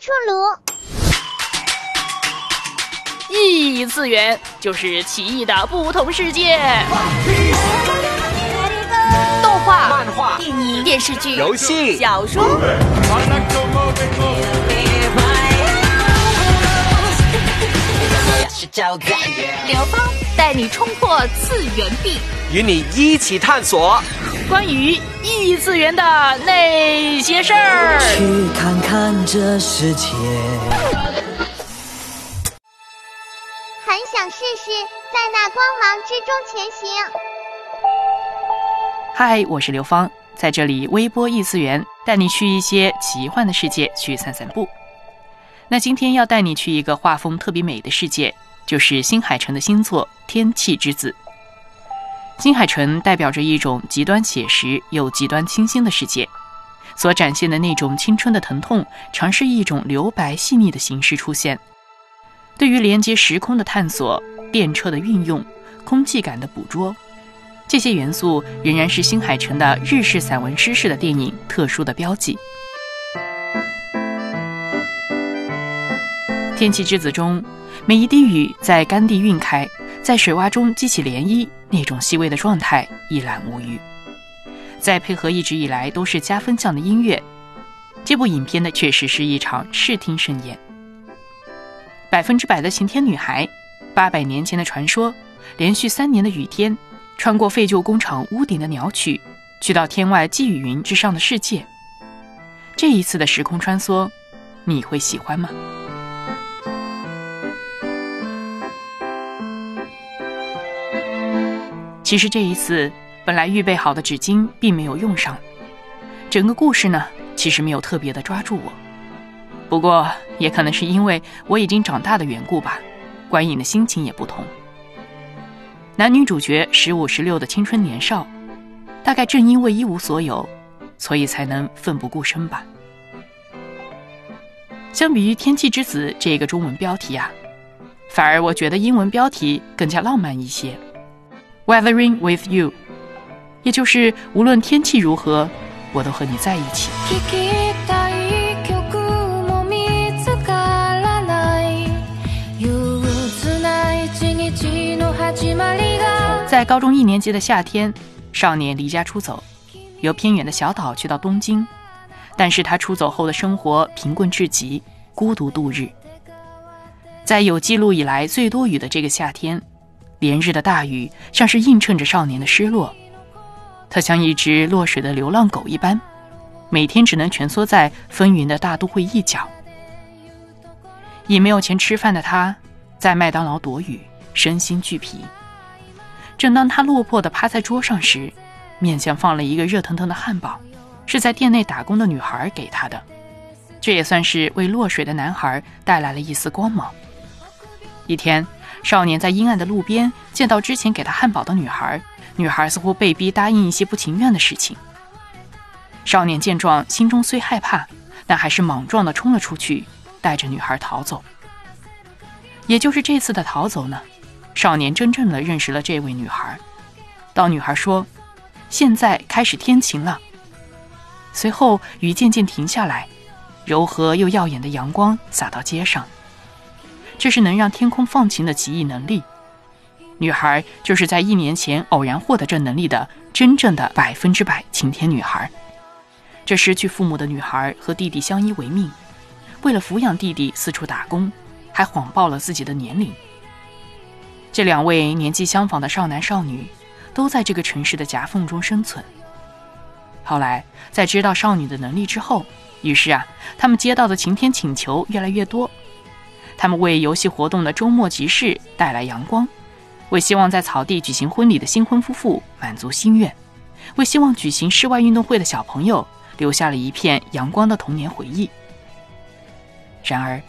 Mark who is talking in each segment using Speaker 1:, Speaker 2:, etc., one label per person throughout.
Speaker 1: 出炉。
Speaker 2: 异次元就是奇异的不同世界。动画、
Speaker 3: 漫画、
Speaker 2: 电影、电视剧、
Speaker 3: 游戏、
Speaker 2: 小说。刘芳带你冲破次元壁，
Speaker 3: 与你一起探索
Speaker 2: 关于异次元的那些事儿。
Speaker 4: 去看看这世界。
Speaker 1: 很想试试在那光芒之中前行。
Speaker 2: 嗨，我是刘芳，在这里微波异次元，带你去一些奇幻的世界去散散步。那今天要带你去一个画风特别美的世界，就是新海诚的新作《天气之子》。新海诚代表着一种极端写实又极端清新的世界，所展现的那种青春的疼痛，尝试一种留白细腻的形式出现。对于连接时空的探索、电车的运用、空气感的捕捉，这些元素仍然是新海诚的日式散文诗式的电影特殊的标记。《天气之子》中，每一滴雨在干地晕开，在水洼中激起涟漪，那种细微的状态一览无余。再配合一直以来都是加分项的音乐，这部影片呢，确实是一场视听盛宴。百分之百的晴天女孩，八百年前的传说，连续三年的雨天，穿过废旧工厂屋顶的鸟曲，去到天外寄语云之上的世界。这一次的时空穿梭，你会喜欢吗？其实这一次本来预备好的纸巾并没有用上，整个故事呢，其实没有特别的抓住我。不过也可能是因为我已经长大的缘故吧，观影的心情也不同。男女主角十五十六的青春年少，大概正因为一无所有，所以才能奋不顾身吧。相比于《天气之子》这个中文标题啊，反而我觉得英文标题更加浪漫一些。Weathering with you，也就是无论天气如何，我都和你在一起。在高中一年级的夏天，少年离家出走，由偏远的小岛去到东京，但是他出走后的生活贫困至极，孤独度日。在有记录以来最多雨的这个夏天。连日的大雨像是映衬着少年的失落，他像一只落水的流浪狗一般，每天只能蜷缩在风云的大都会一角。已没有钱吃饭的他，在麦当劳躲雨，身心俱疲。正当他落魄地趴在桌上时，面前放了一个热腾腾的汉堡，是在店内打工的女孩给他的，这也算是为落水的男孩带来了一丝光芒。一天。少年在阴暗的路边见到之前给他汉堡的女孩，女孩似乎被逼答应一些不情愿的事情。少年见状，心中虽害怕，但还是莽撞地冲了出去，带着女孩逃走。也就是这次的逃走呢，少年真正的认识了这位女孩。当女孩说：“现在开始天晴了。”随后雨渐渐停下来，柔和又耀眼的阳光洒到街上。这是能让天空放晴的奇异能力。女孩就是在一年前偶然获得这能力的真正的百分之百晴天女孩。这失去父母的女孩和弟弟相依为命，为了抚养弟弟四处打工，还谎报了自己的年龄。这两位年纪相仿的少男少女，都在这个城市的夹缝中生存。后来在知道少女的能力之后，于是啊，他们接到的晴天请求越来越多。他们为游戏活动的周末集市带来阳光，为希望在草地举行婚礼的新婚夫妇满足心愿，为希望举行室外运动会的小朋友留下了一片阳光的童年回忆。然而，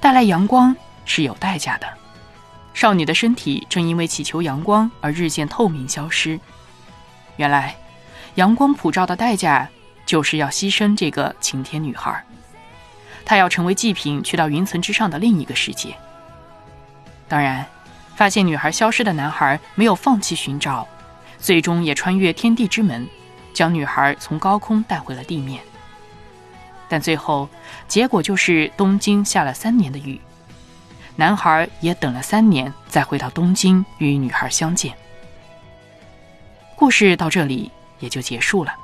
Speaker 2: 带来阳光是有代价的，少女的身体正因为祈求阳光而日渐透明消失。原来，阳光普照的代价就是要牺牲这个晴天女孩。她要成为祭品，去到云层之上的另一个世界。当然，发现女孩消失的男孩没有放弃寻找，最终也穿越天地之门，将女孩从高空带回了地面。但最后结果就是东京下了三年的雨，男孩也等了三年再回到东京与女孩相见。故事到这里也就结束了。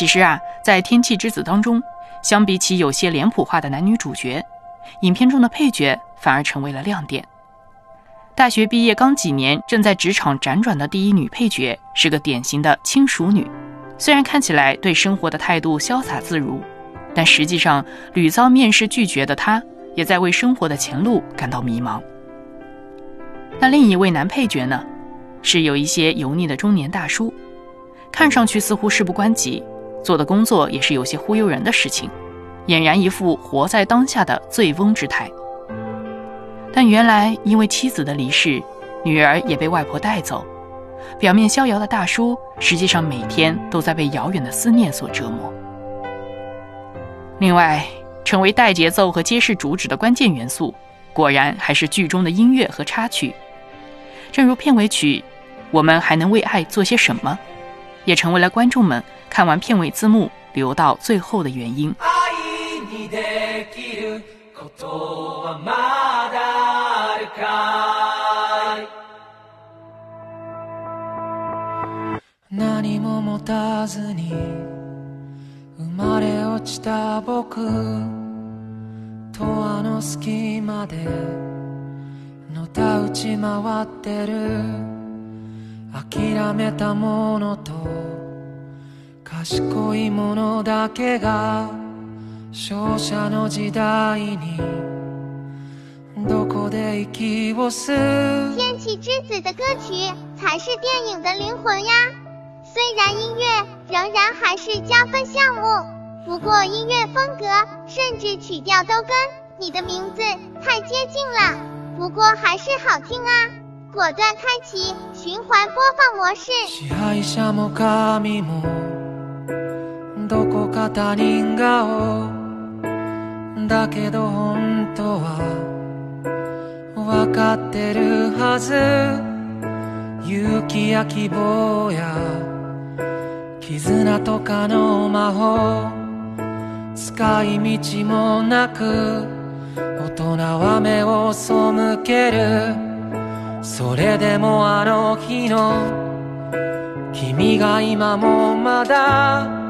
Speaker 2: 其实啊，在《天气之子》当中，相比起有些脸谱化的男女主角，影片中的配角反而成为了亮点。大学毕业刚几年，正在职场辗转的第一女配角是个典型的轻熟女。虽然看起来对生活的态度潇洒自如，但实际上屡遭面试拒绝的她，也在为生活的前路感到迷茫。那另一位男配角呢，是有一些油腻的中年大叔，看上去似乎事不关己，做的工作也是有些忽悠人的事情，俨然一副活在当下的醉翁之态。但原来，因为妻子的离世，女儿也被外婆带走。表面逍遥的大叔，实际上每天都在被遥远的思念所折磨。另外，成为带节奏和揭示主旨的关键元素，果然还是剧中的音乐和插曲。正如片尾曲《我们还能为爱做些什么》，也成为了观众们看完片尾字幕留到最后的原因。
Speaker 5: 何も持たずに生まれ落ちた僕とあの隙間でのたうち回ってる諦めたものと 賢いものだけが勝者の時代にどこで息を吸う
Speaker 1: 天气之子的歌曲才是电影的灵魂呀！虽然音乐仍然还是加分项目，不过音乐风格甚至曲调都跟你的名字太接近了。不过还是好听啊！果断开启循环播放模式。
Speaker 5: 他人顔だけど本当は分かってるはず。勇気や希望や絆とかの魔法。使い道もなく大人は目を背ける。それでもあの日の君が今もまだ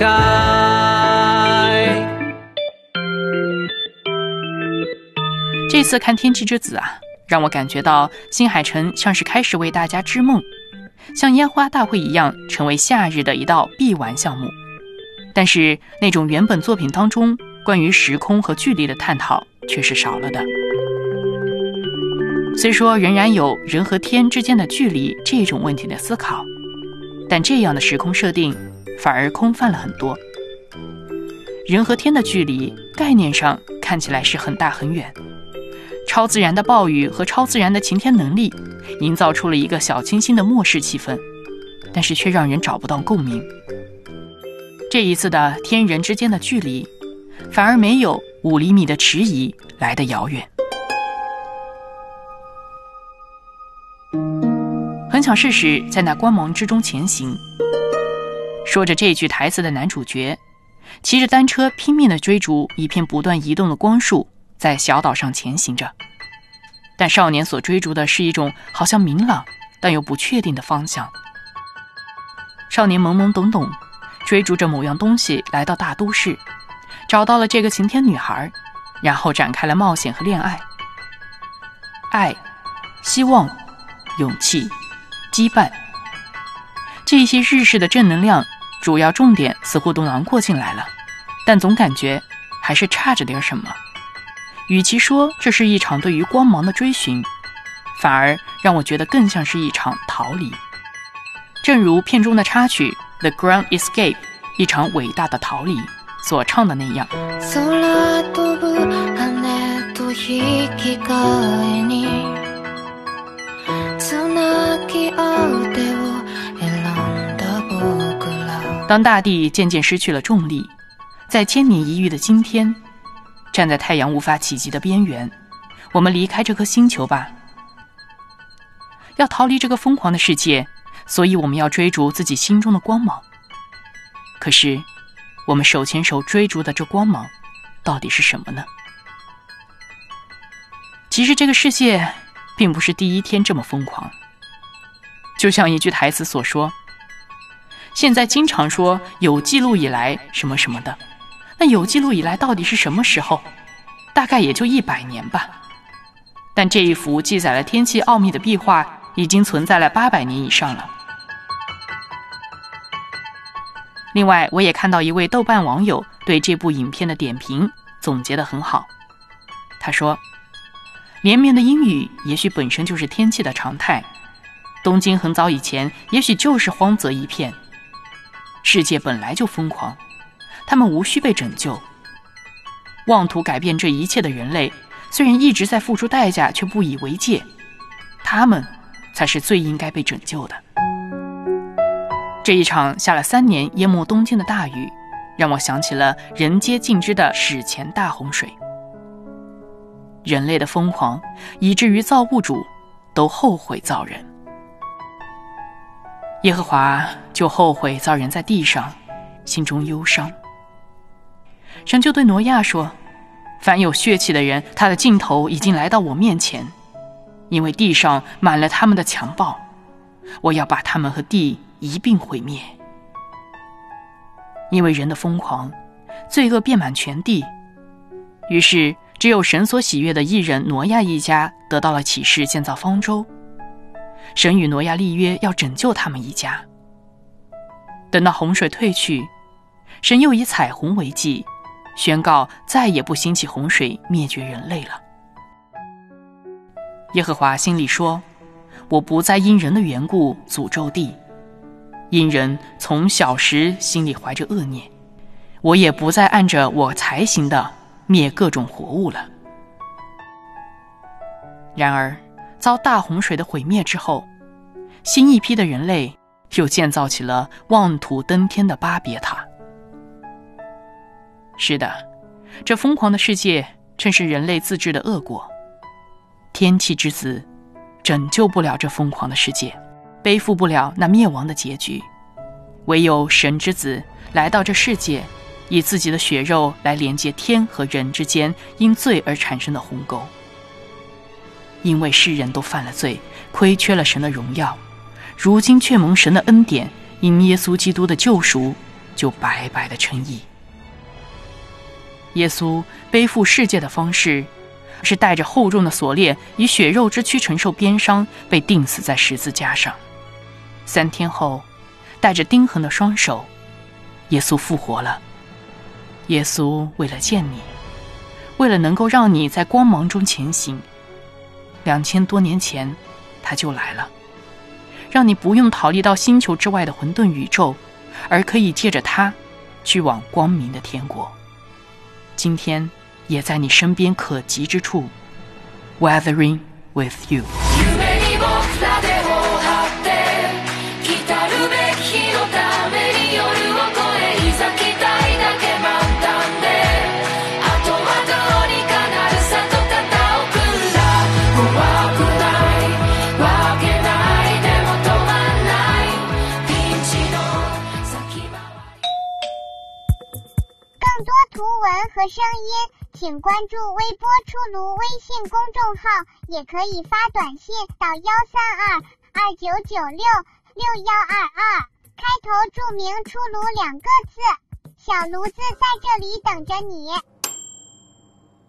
Speaker 5: だあるかい
Speaker 2: 这次看《天气之子》啊，让我感觉到新海诚像是开始为大家织梦，像烟花大会一样，成为夏日的一道必玩项目。但是那种原本作品当中关于时空和距离的探讨却是少了的。虽说仍然有人和天之间的距离这种问题的思考，但这样的时空设定 反而空泛了很多。人和天的距离概念上看起来是很大很远，超自然的暴雨和超自然的晴天能力营造出了一个小清新的末世气氛，但是却让人找不到共鸣。这一次的天人之间的距离，反而没有五厘米的迟疑来得遥远。很想试试在那光芒之中前行。说着这句台词的男主角，骑着单车拼命地追逐一片不断移动的光束，在小岛上前行着。但少年所追逐的是一种好像明朗但又不确定的方向。少年懵懵懂懂。追逐着某样东西来到大都市，找到了这个晴天女孩，然后展开了冒险和恋爱。爱、希望、勇气、羁绊，这些日式的正能量主要重点似乎都囊括进来了，但总感觉还是差着点什么。与其说这是一场对于光芒的追寻，反而让我觉得更像是一场逃离。正如片中的插曲《The Grand Escape》，一场伟大的逃离所唱的那样。当大地渐渐失去了重力，在千年一遇的今天，站在太阳无法企及的边缘，我们离开这颗星球吧。要逃离这个疯狂的世界，所以我们要追逐自己心中的光芒。可是，我们手牵手追逐的这光芒，到底是什么呢？其实，这个世界并不是第一天这么疯狂。就像一句台词所说。现在经常说有记录以来什么什么的，那有记录以来到底是什么时候？大概也就一百年吧。但这一幅记载了天气奥秘的壁画已经存在了八百年以上了。另外，我也看到一位豆瓣网友对这部影片的点评总结得很好。他说：“连绵的阴雨也许本身就是天气的常态，东京很早以前也许就是荒泽一片。”世界本来就疯狂，他们无需被拯救。妄图改变这一切的人类，虽然一直在付出代价，却不以为戒。他们才是最应该被拯救的。这一场下了三年淹没东京的大雨，让我想起了人皆尽知的史前大洪水。人类的疯狂，以至于造物主都后悔造人。耶和华就后悔造人在地上，心中忧伤。神就对挪亚说：“凡有血气的人，他的尽头已经来到我面前，因为地上满了他们的强暴，我要把他们和地一并毁灭。因为人的疯狂，罪恶遍满全地。于是，只有神所喜悦的艺人挪亚一家得到了启示，建造方舟。”神与挪亚立约，要拯救他们一家。等到洪水退去，神又以彩虹为记，宣告再也不兴起洪水灭绝人类了。耶和华心里说：“我不再因人的缘故诅咒地，因人从小时心里怀着恶念，我也不再按着我才行的灭各种活物了。”然而。遭大洪水的毁灭之后，新一批的人类又建造起了妄图登天的巴别塔。是的，这疯狂的世界正是人类自制的恶果。天气之子拯救不了这疯狂的世界，背负不了那灭亡的结局。唯有神之子来到这世界，以自己的血肉来连接天和人之间因罪而产生的鸿沟。因为世人都犯了罪，亏缺了神的荣耀，如今却蒙神的恩典，因耶稣基督的救赎，就白白的称义。耶稣背负世界的方式，是带着厚重的锁链，以血肉之躯承受鞭伤，被钉死在十字架上。三天后，带着钉痕的双手，耶稣复活了。耶稣为了见你，为了能够让你在光芒中前行。两千多年前，他就来了，让你不用逃离到星球之外的混沌宇宙，而可以借着他，去往光明的天国。今天，也在你身边可及之处，weathering with you。
Speaker 1: 声音，请关注微波出炉微信公众号，也可以发短信到幺三二二九九六六幺二二，开头注明“出炉”两个字，小炉子在这里等着你。